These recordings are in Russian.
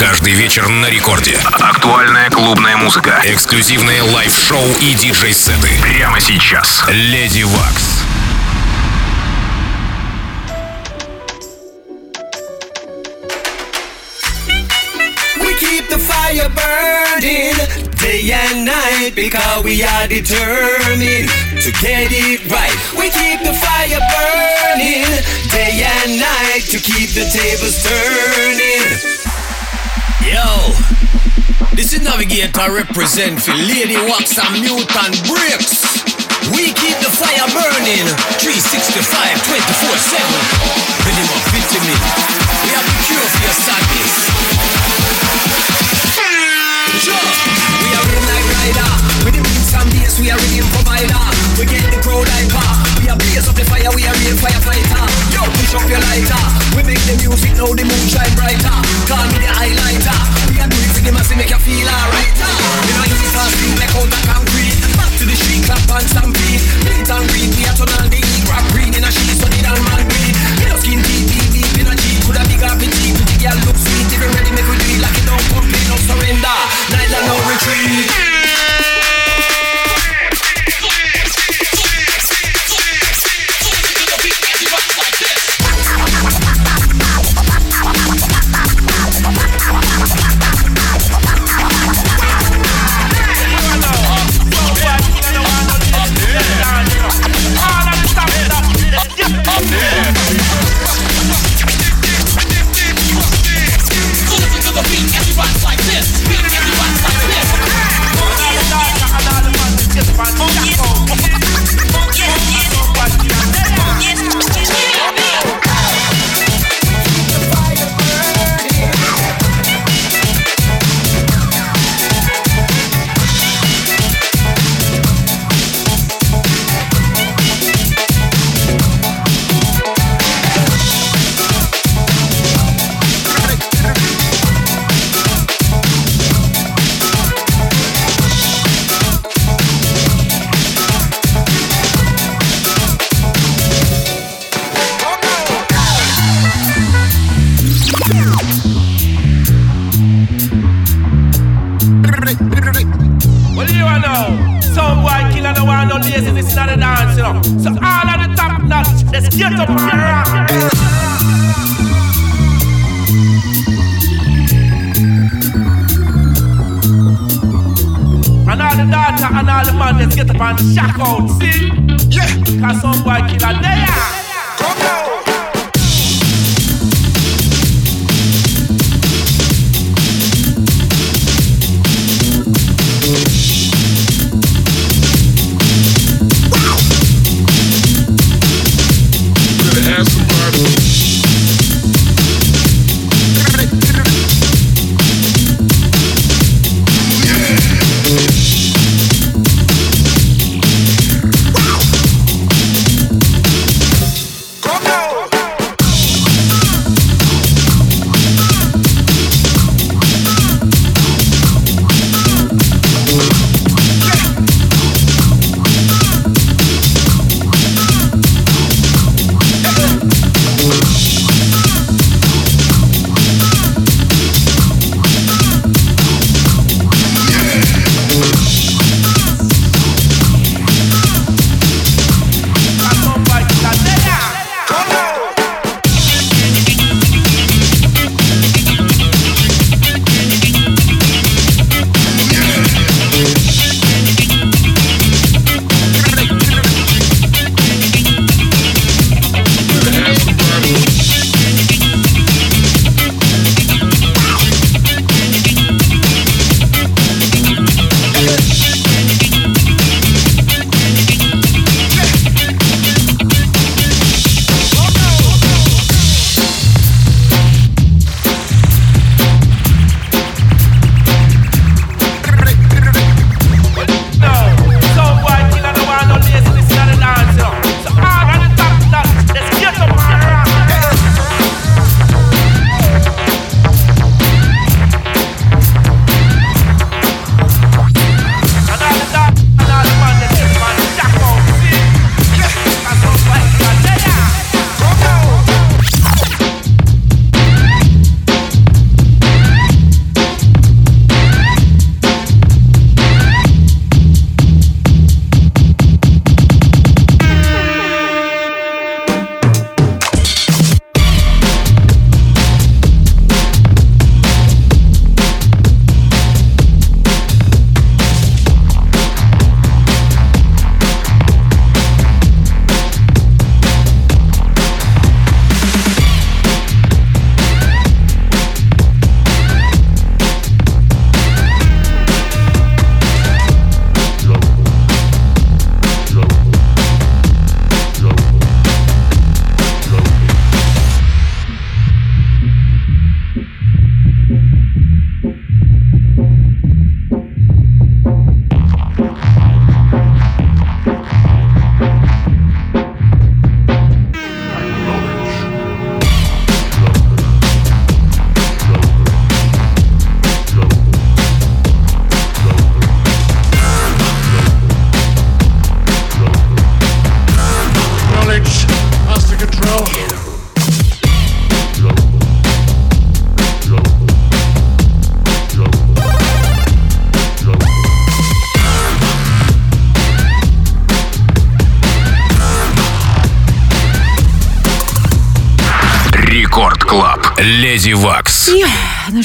Каждый вечер на Рекорде. Актуальная клубная музыка. Эксклюзивные live -шоу и диджей-сеты. Прямо сейчас. Lady Waks. fire burning day and night because we are determined to get it right. We keep the fire burning day and night to keep the tables turning. Yo, this is Navigator represent for Lady Wax and Mutant Bricks. We keep the fire burning 365, 24 7. Rhythm of vitamin. We have the cure for your sadness. And bass, we are rhythm provider. We get the crowd hyper. Ah, we are blaze up the fire, we are real firefighter. Yo, push up your lighter. We make the music, now the moon shine brighter. Call me the highlighter. We are doing for the mass, make you feel alright. Ah. We know easy fast, we make out the concrete. Back to the street, clap and stampede. Beat and read, we are turn on the heat. Rock green in a sheet, so they don't man breed. We no skin deep, deep, deep in a cheek. Could have big up in cheap, the girl look sweet. If you ready, make we do it like it don't complain, no surrender. Night no retreat.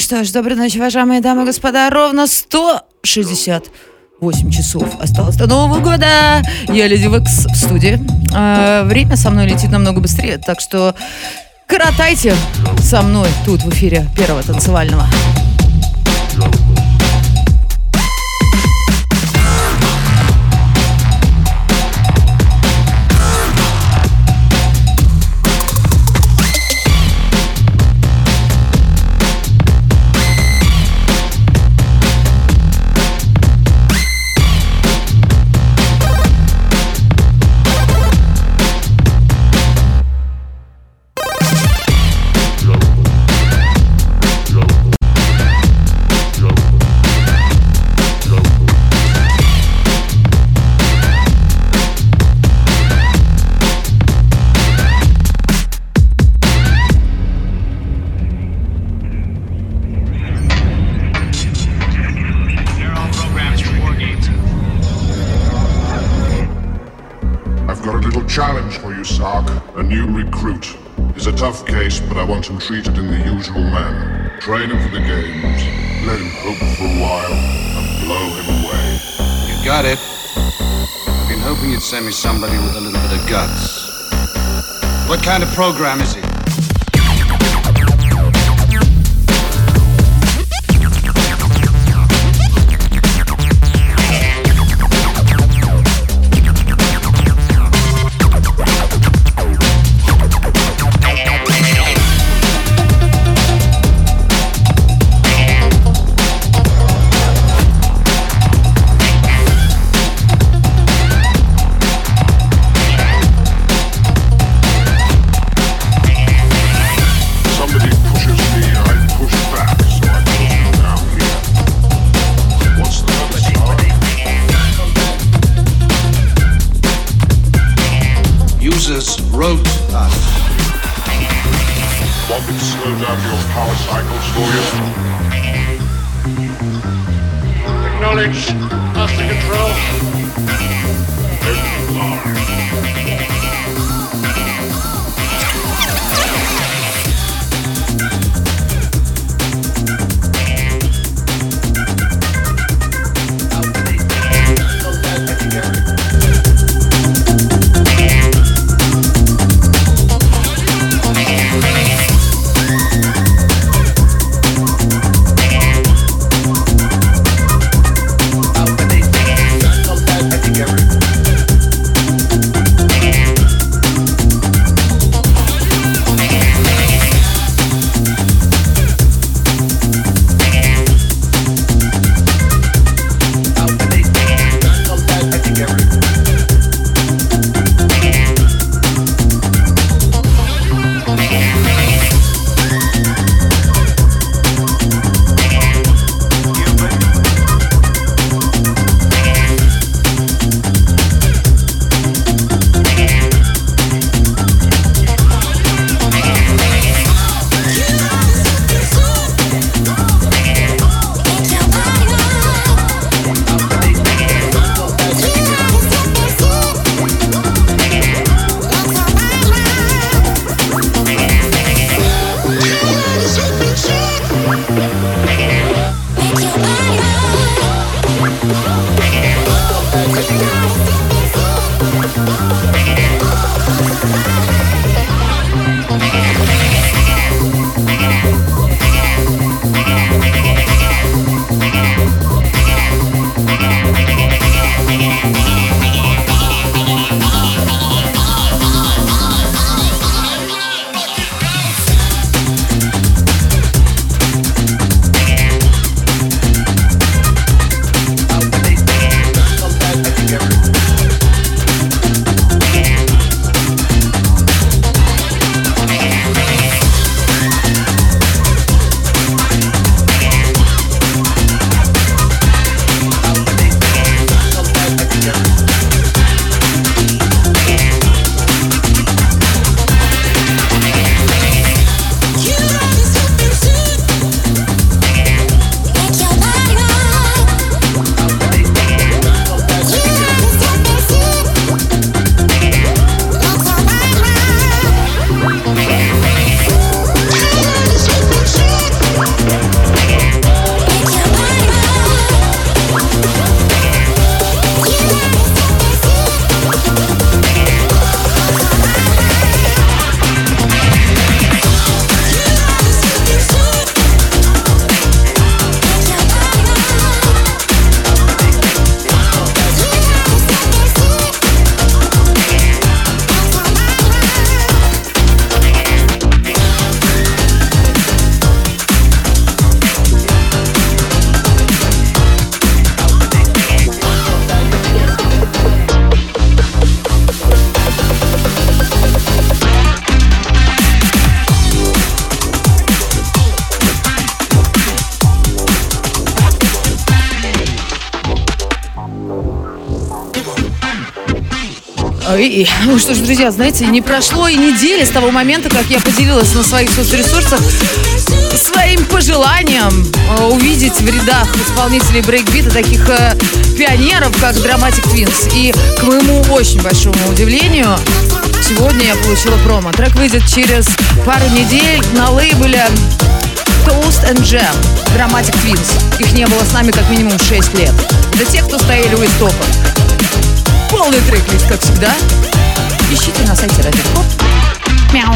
Что ж, доброй ночи, уважаемые дамы и господа. Ровно 168 часов осталось до Нового года. Я Леди Вакс в студии. А, время со мной летит намного быстрее, так что коротайте со мной тут в эфире первого танцевального. Him treated in the usual manner. Train him for the games, let him hope for a while, and blow him away. You got it. I've been hoping you'd send me somebody with a little bit of guts. What kind of program is it? Industrial Power Cycle Studio. Acknowledge. Master Control. И, ну что ж, друзья, знаете, не прошло и недели с того момента, как я поделилась на своих соцресурсах своим пожеланием э, увидеть в рядах исполнителей брейкбита таких э, пионеров, как Dramatic Twins. И к моему очень большому удивлению, сегодня я получила промо. Трек выйдет через пару недель на лейбле Toast and Jam Dramatic Twins. Их не было с нами как минимум 6 лет. Для тех, кто стояли у истоков. Полный трек-лист, как всегда. Ищите на сайте Радио Мяу.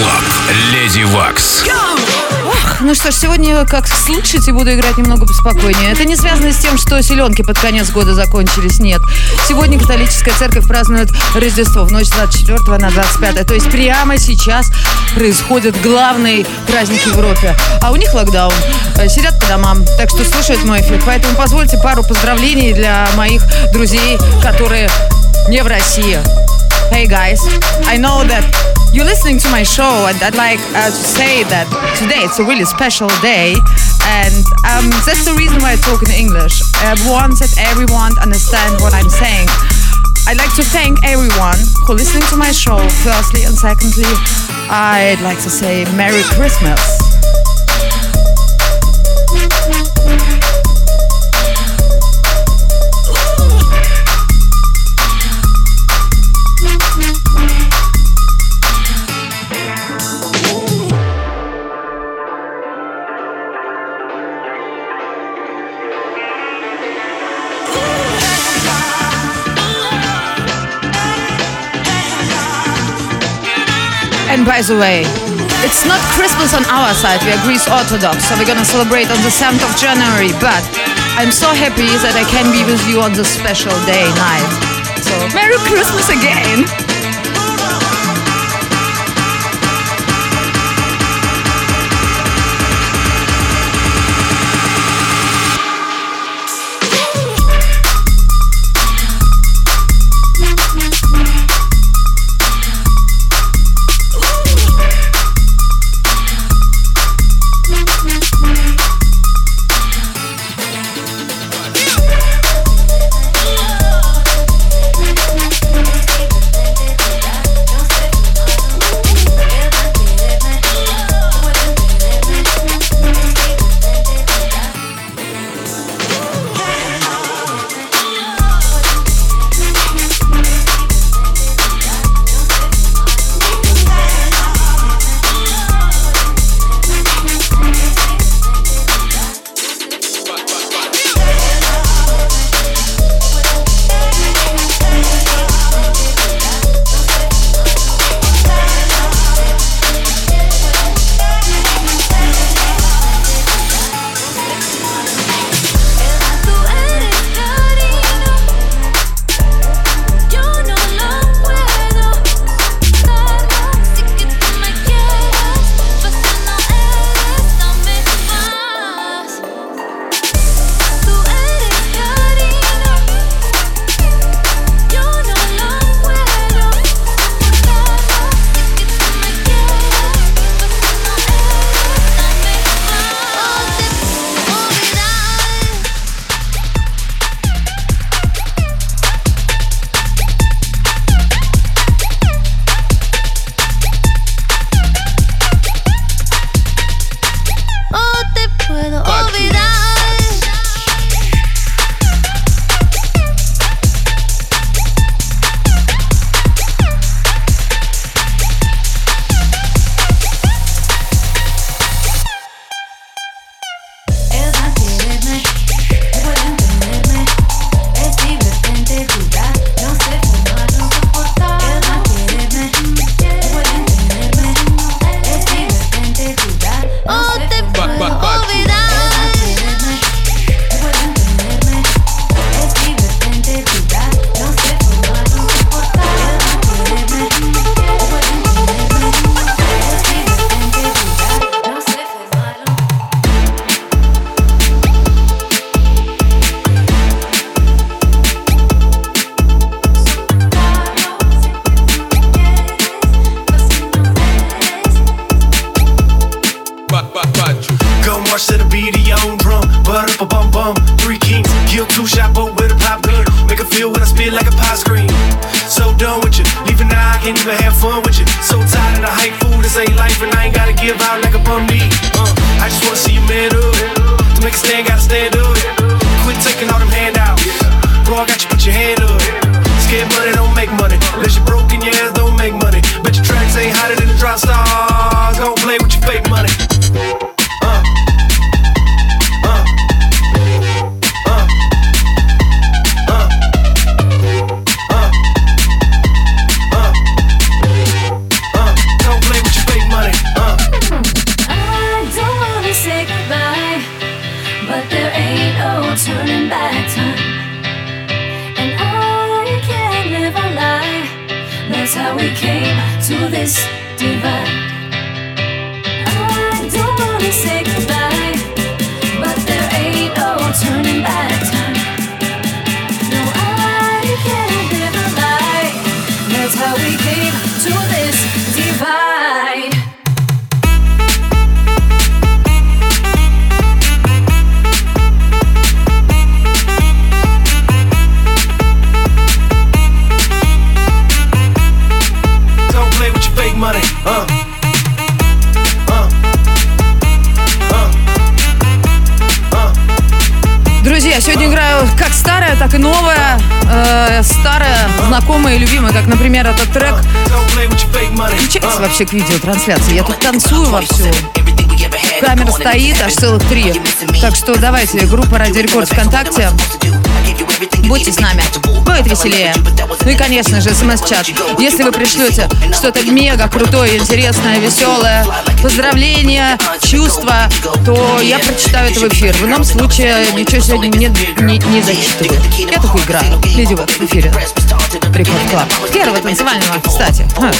Club. Lady Waks. Ну что ж, сегодня, как слышите, буду играть немного поспокойнее. Это не связано с тем, что силенки под конец года закончились. Нет. Сегодня католическая церковь празднует Рождество в ночь с 24 на 25. То есть прямо сейчас происходит главный праздник в Европе. А у них локдаун. Э, Сидят по домам. Так что слушают мой эфир. Поэтому позвольте пару поздравлений для моих друзей, которые не в России. Hey guys, I know that you're listening to my show and I'd like uh, to say that today it's a really special day and um, that's the reason why I talk in English. I want that everyone understand what I'm saying. I'd like to thank everyone for listening to my show, firstly, and secondly, I'd like to say Merry Christmas. By the way, it's not Christmas on our side. We are Greece Orthodox, so we're gonna celebrate on the 7th of January. But I'm so happy that I can be with you on this special day night. So Merry Christmas again! to the так и новая. Э, старая, знакомая и любимая, как, например, этот трек. Включайтесь вообще к видеотрансляции. Я тут танцую вовсю. Камера стоит, аж целых три. Так что давайте, группа Ради Рекорд ВКонтакте. Будьте с нами. Будет веселее. Ну и, конечно же, смс-чат. Если вы пришлете что-то мега крутое, интересное, веселое, поздравления, чувства, то я прочитаю это в эфир. В ином случае ничего сегодня не, не, не зачитываю. Я только играю. Леди в эфире. Record Club. Первого танцевального, кстати. Ха.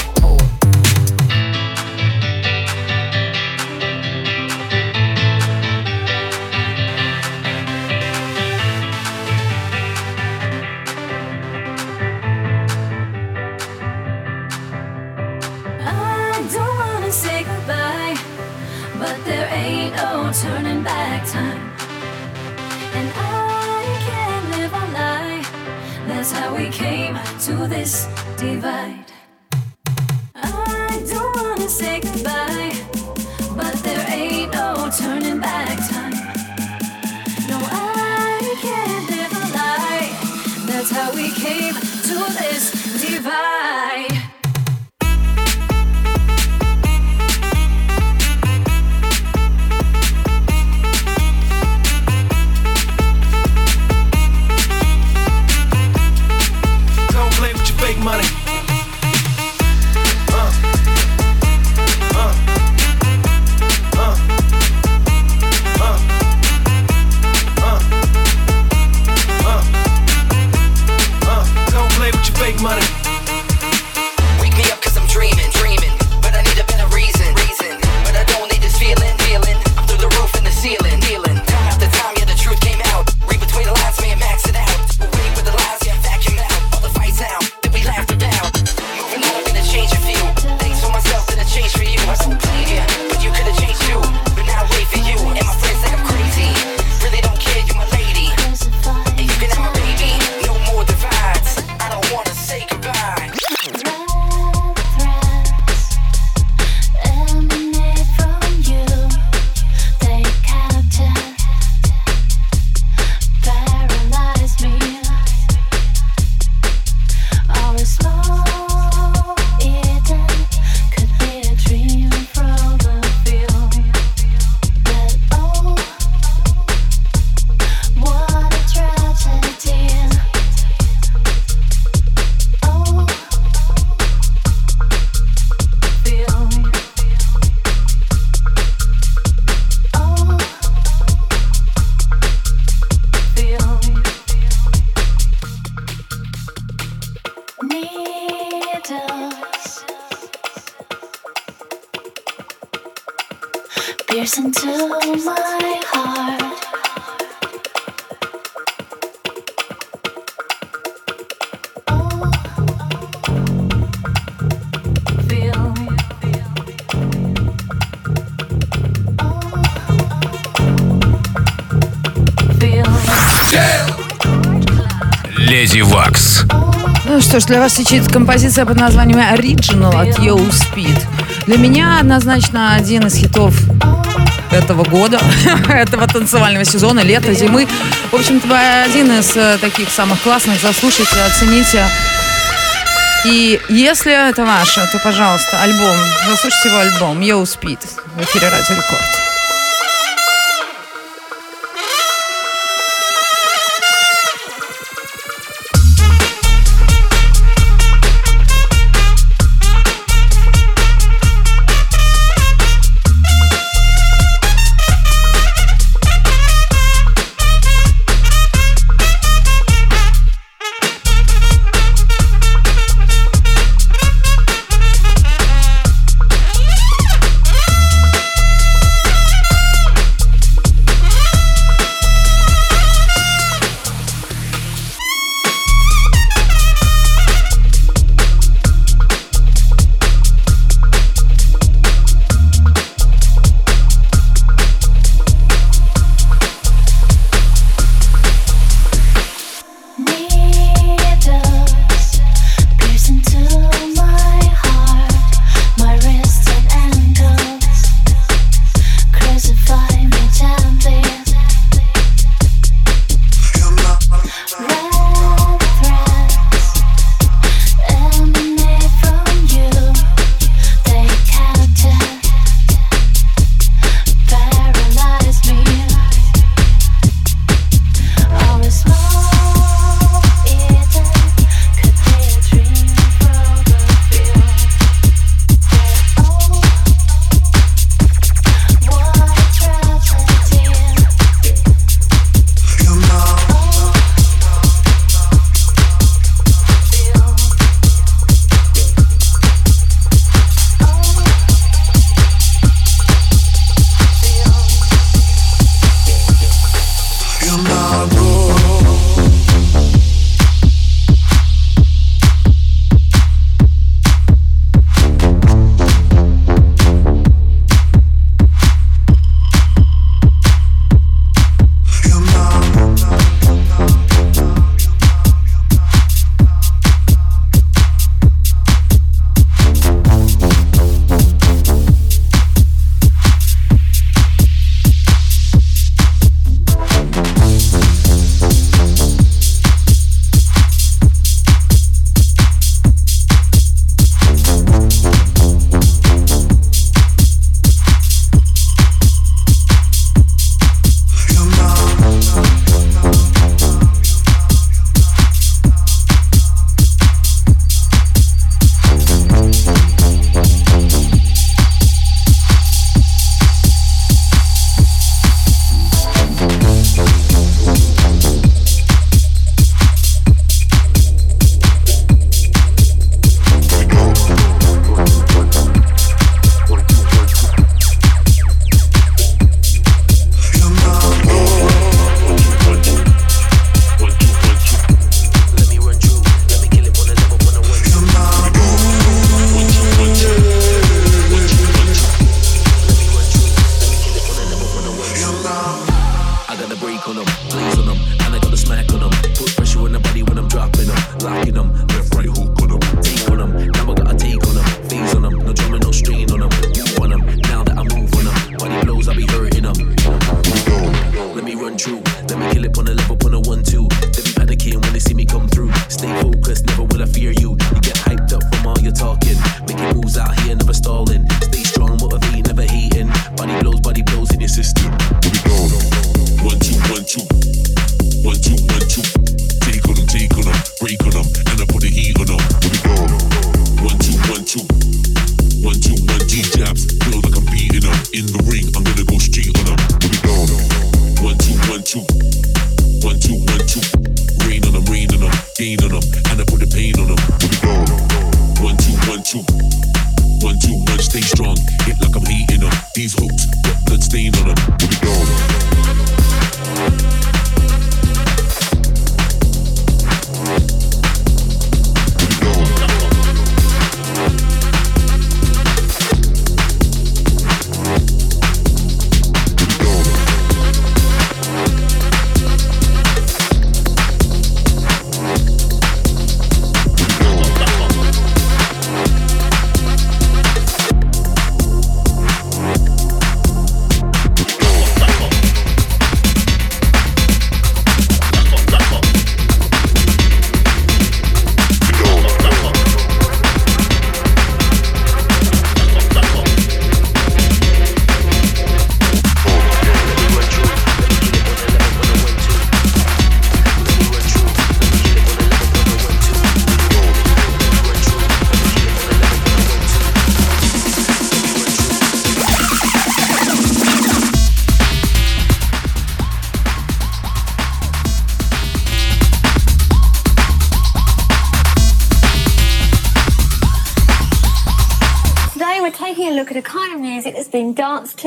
Леди Вакс. Ну что ж, для вас звучит композиция под названием Original от Yo Speed. Для меня однозначно один из хитов этого года, этого танцевального сезона, лета, зимы. В общем-то, один из э, таких самых классных. Заслушайте, оцените. И если это ваше, то, пожалуйста, альбом. Заслушайте его альбом Yo Speed в эфире Радио Рекорд.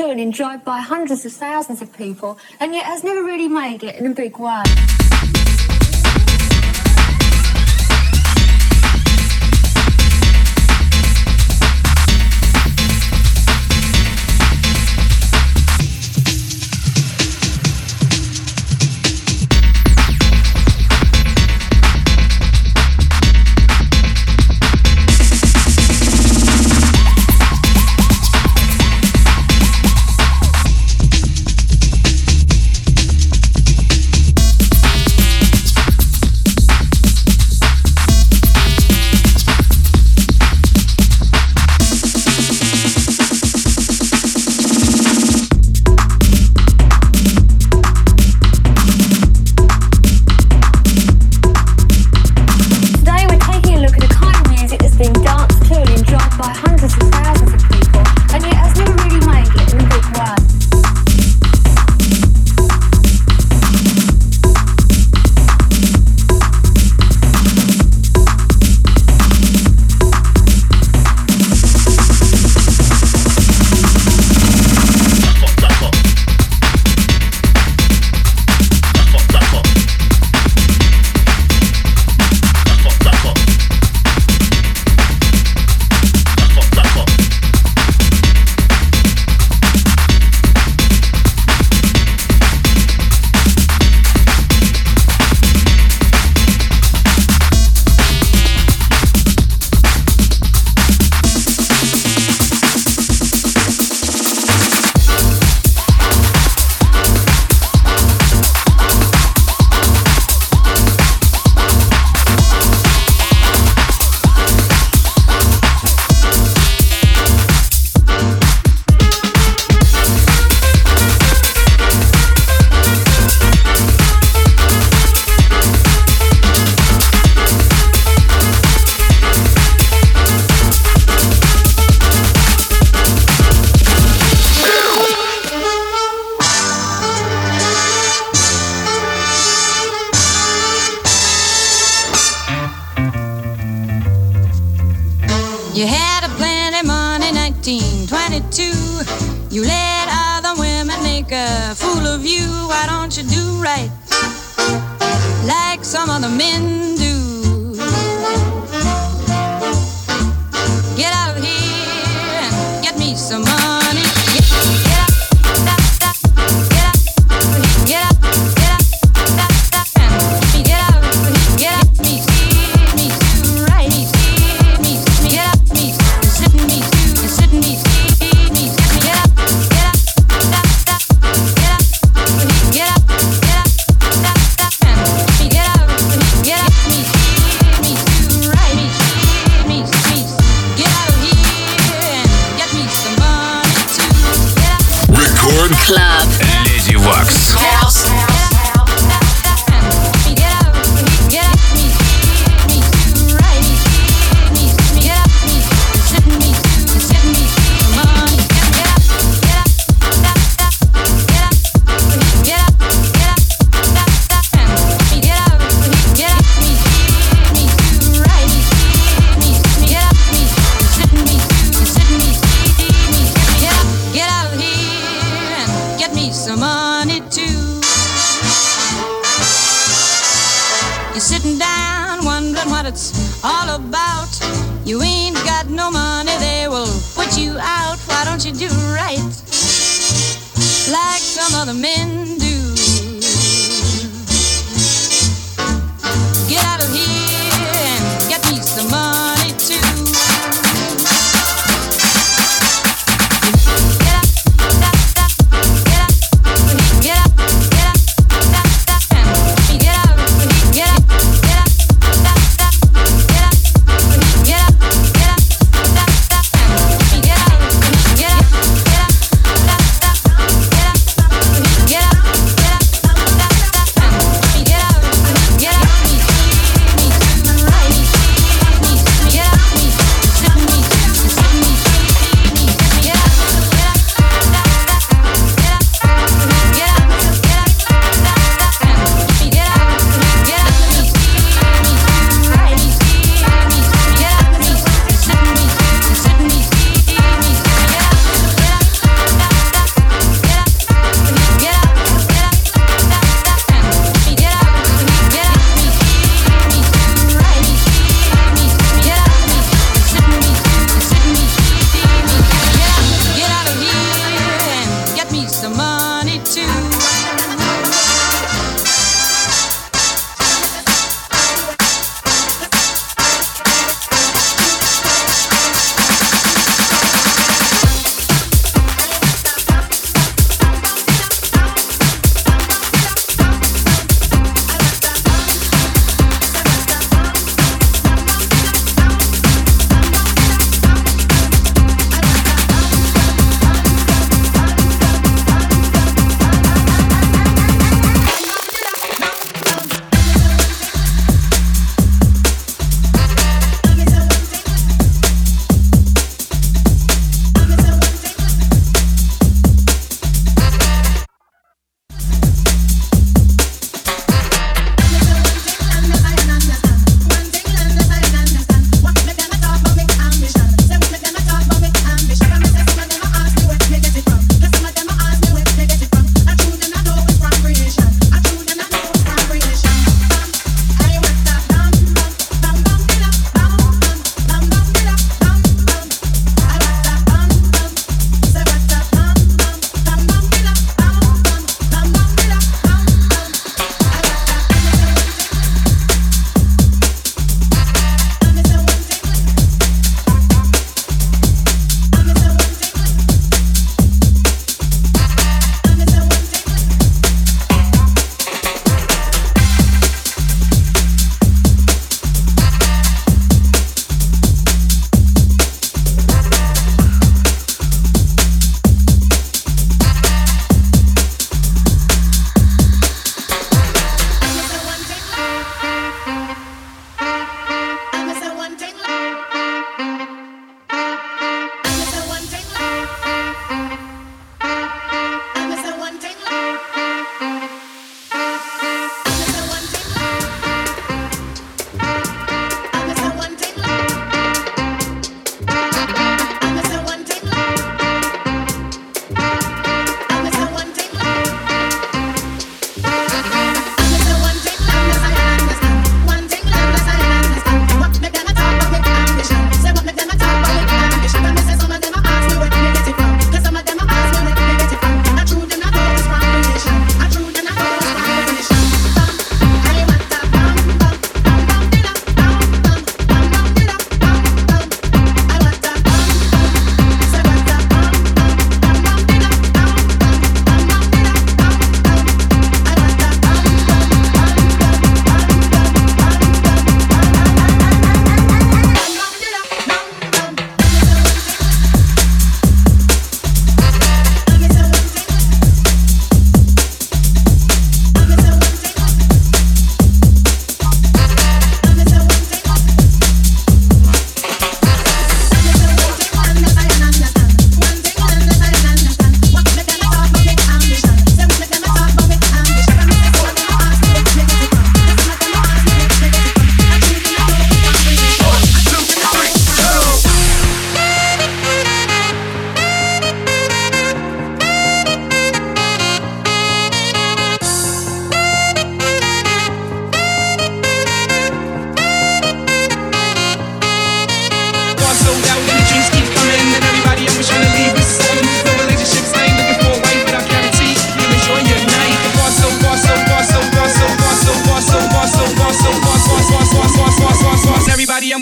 and enjoyed by hundreds of thousands of people, and yet has never really made it in a big way.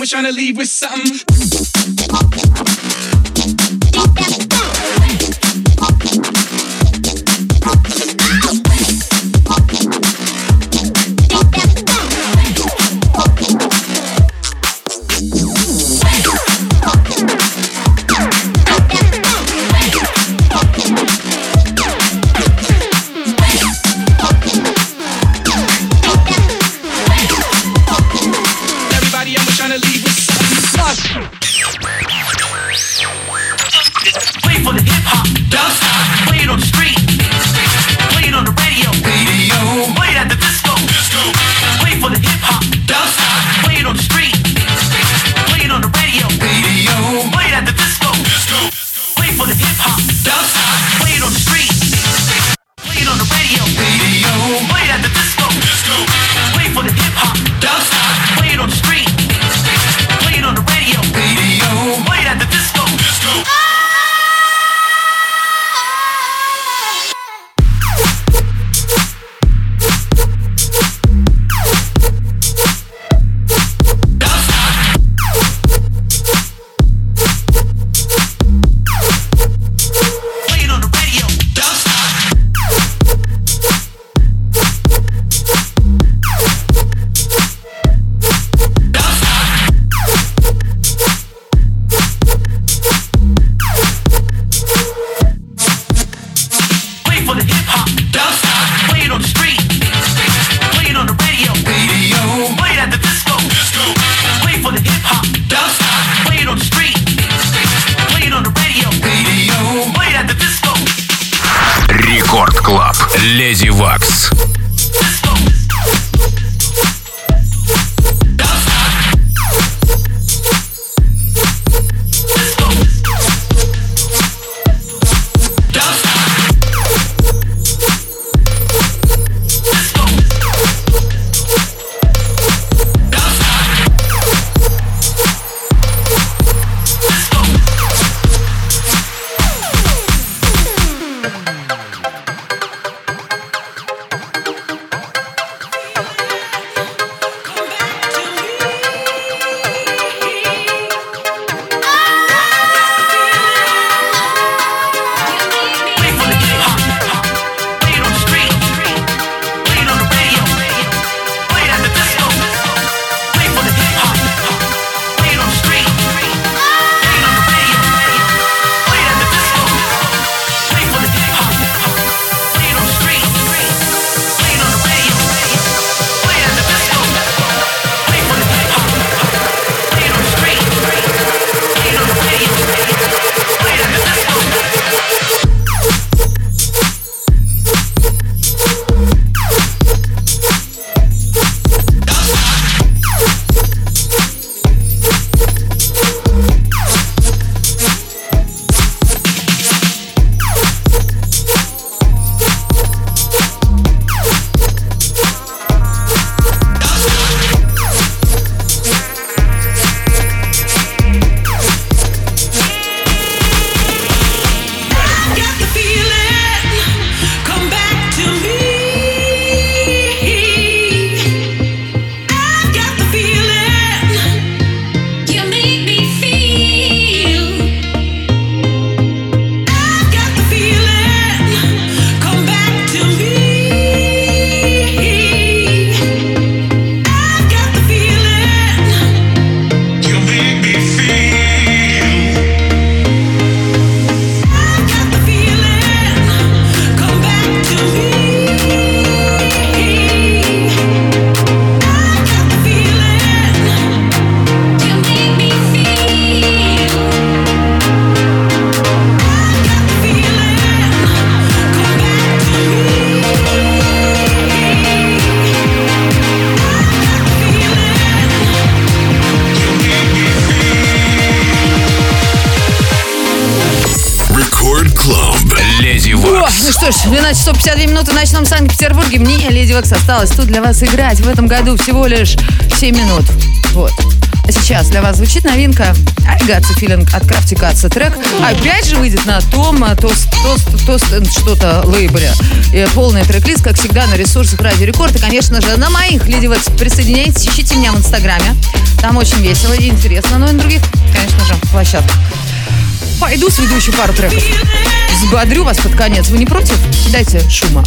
Trying to leave with something. Леди Вакс. Минуты в ночном Санкт-Петербурге. Мне, Леди Вакс, осталось тут для вас играть. В этом году всего лишь 7 минут. Вот. А сейчас для вас звучит новинка I Got the Feeling от Crafty Cuts. Трек опять же выйдет на том а, тост, э, что-то лейбле. И полный трек-лист, как всегда, на ресурсах Радио Рекорд. И, конечно же, на моих Леди Векс присоединяйтесь, ищите меня в Инстаграме. Там очень весело и интересно. Ну и на других, конечно же, площадках. Пойду сведу еще пару треков. Взбодрю вас под конец. Вы не против? Дайте шума.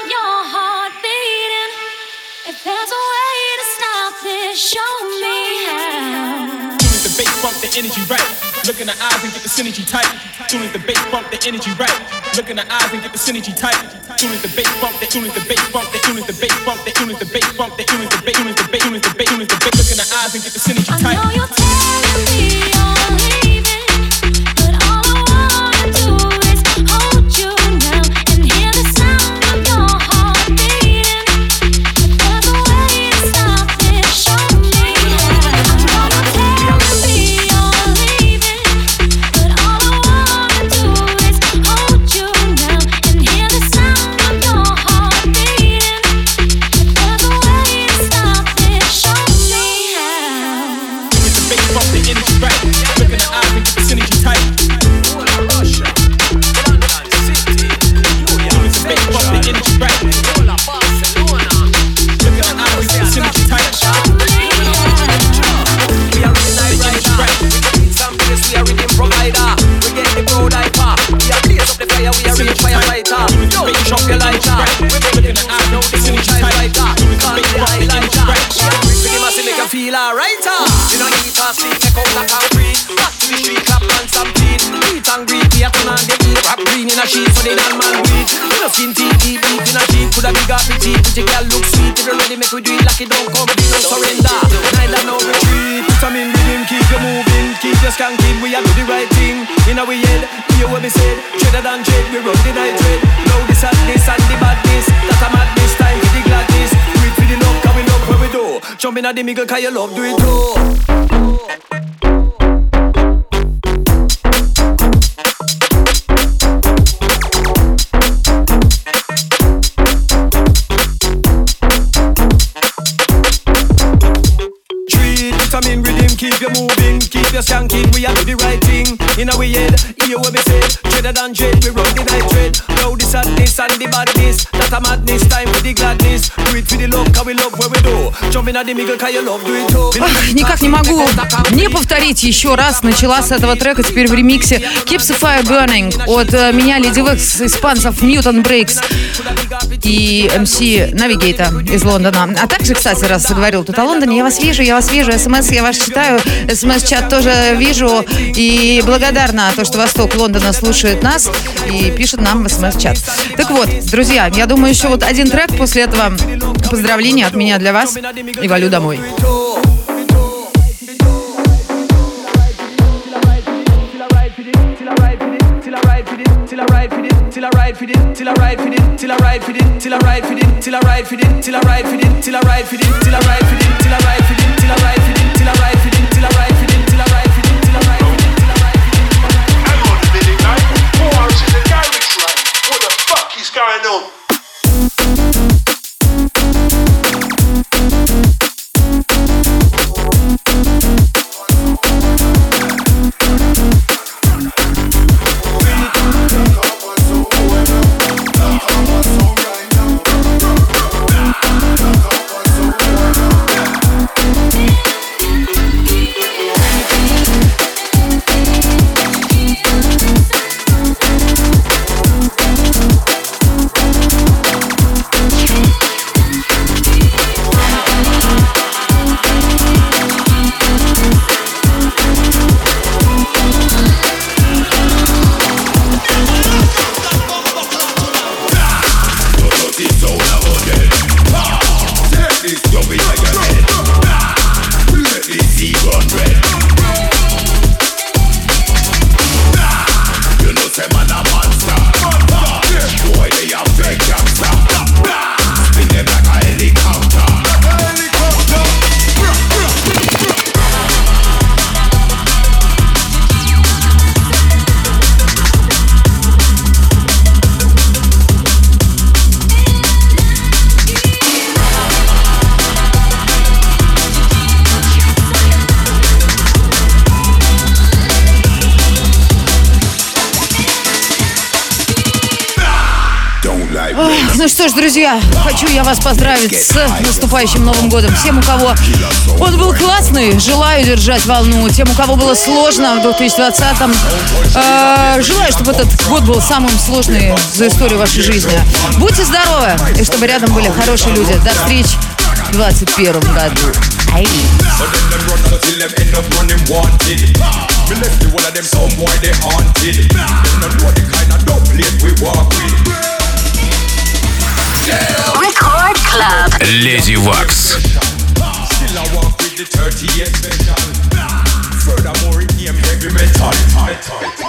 Of your heart beating. If there's a way to stop this, show me how. Soon as the bass bump, the energy right. Look in the eyes and get the synergy tight. Soon as the bass bump, the energy right. Look in the eyes and get the synergy tight. Soon as the bass bump, the soon as the bass bump, the soon as the bass bump, the soon as the bass bump, the soon as the bass, soon as the bass, soon as the bass, soon as the bass. Look in the eyes and get the synergy tight. Feel thing. In our head, hear what we said. Treader than trade, we run the night trade. Now this and this and the badness. That a madness time for the gladness. It for the love, coming up where we do. Jump in at the middle, cause you love, do it too. Keep you moving, keep up your skanking, we are the right. In our head, hear what we say. Dreader than dread, we run the night dread. Now the sadness and the badness. A madness, time for the gladness. Do it for the love, cause we love what we do. Jump in at the middle, cause you love, do it too. Ах, никак не могу не повторить еще раз. Начала с этого трека, теперь в ремиксе Keeps the Fire Burning от э, меня, Леди Векс, испанцев Mutant Breaks и MC Navigator из Лондона. А также, кстати, раз заговорил тут о Лондоне, я вас вижу, я вас вижу, смс я вас читаю, смс-чат тоже вижу и благодарна то, что Восток Лондона слушает нас и пишет нам в смс-чат. Так вот, друзья, я думаю, еще вот один трек после этого поздравления от меня для вас и валю домой. I on? Я вас поздравить с наступающим Новым годом. Всем, у кого он был классный, желаю держать волну. Тем, у кого было сложно в 2020-м, э, желаю, чтобы этот год был самым сложный за историю вашей жизни. Будьте здоровы, и чтобы рядом были хорошие люди. До встречи в 2021 году. Record Club. Lady Wax. Still I walk with the 38. Furthermore, it heavy metal. metal.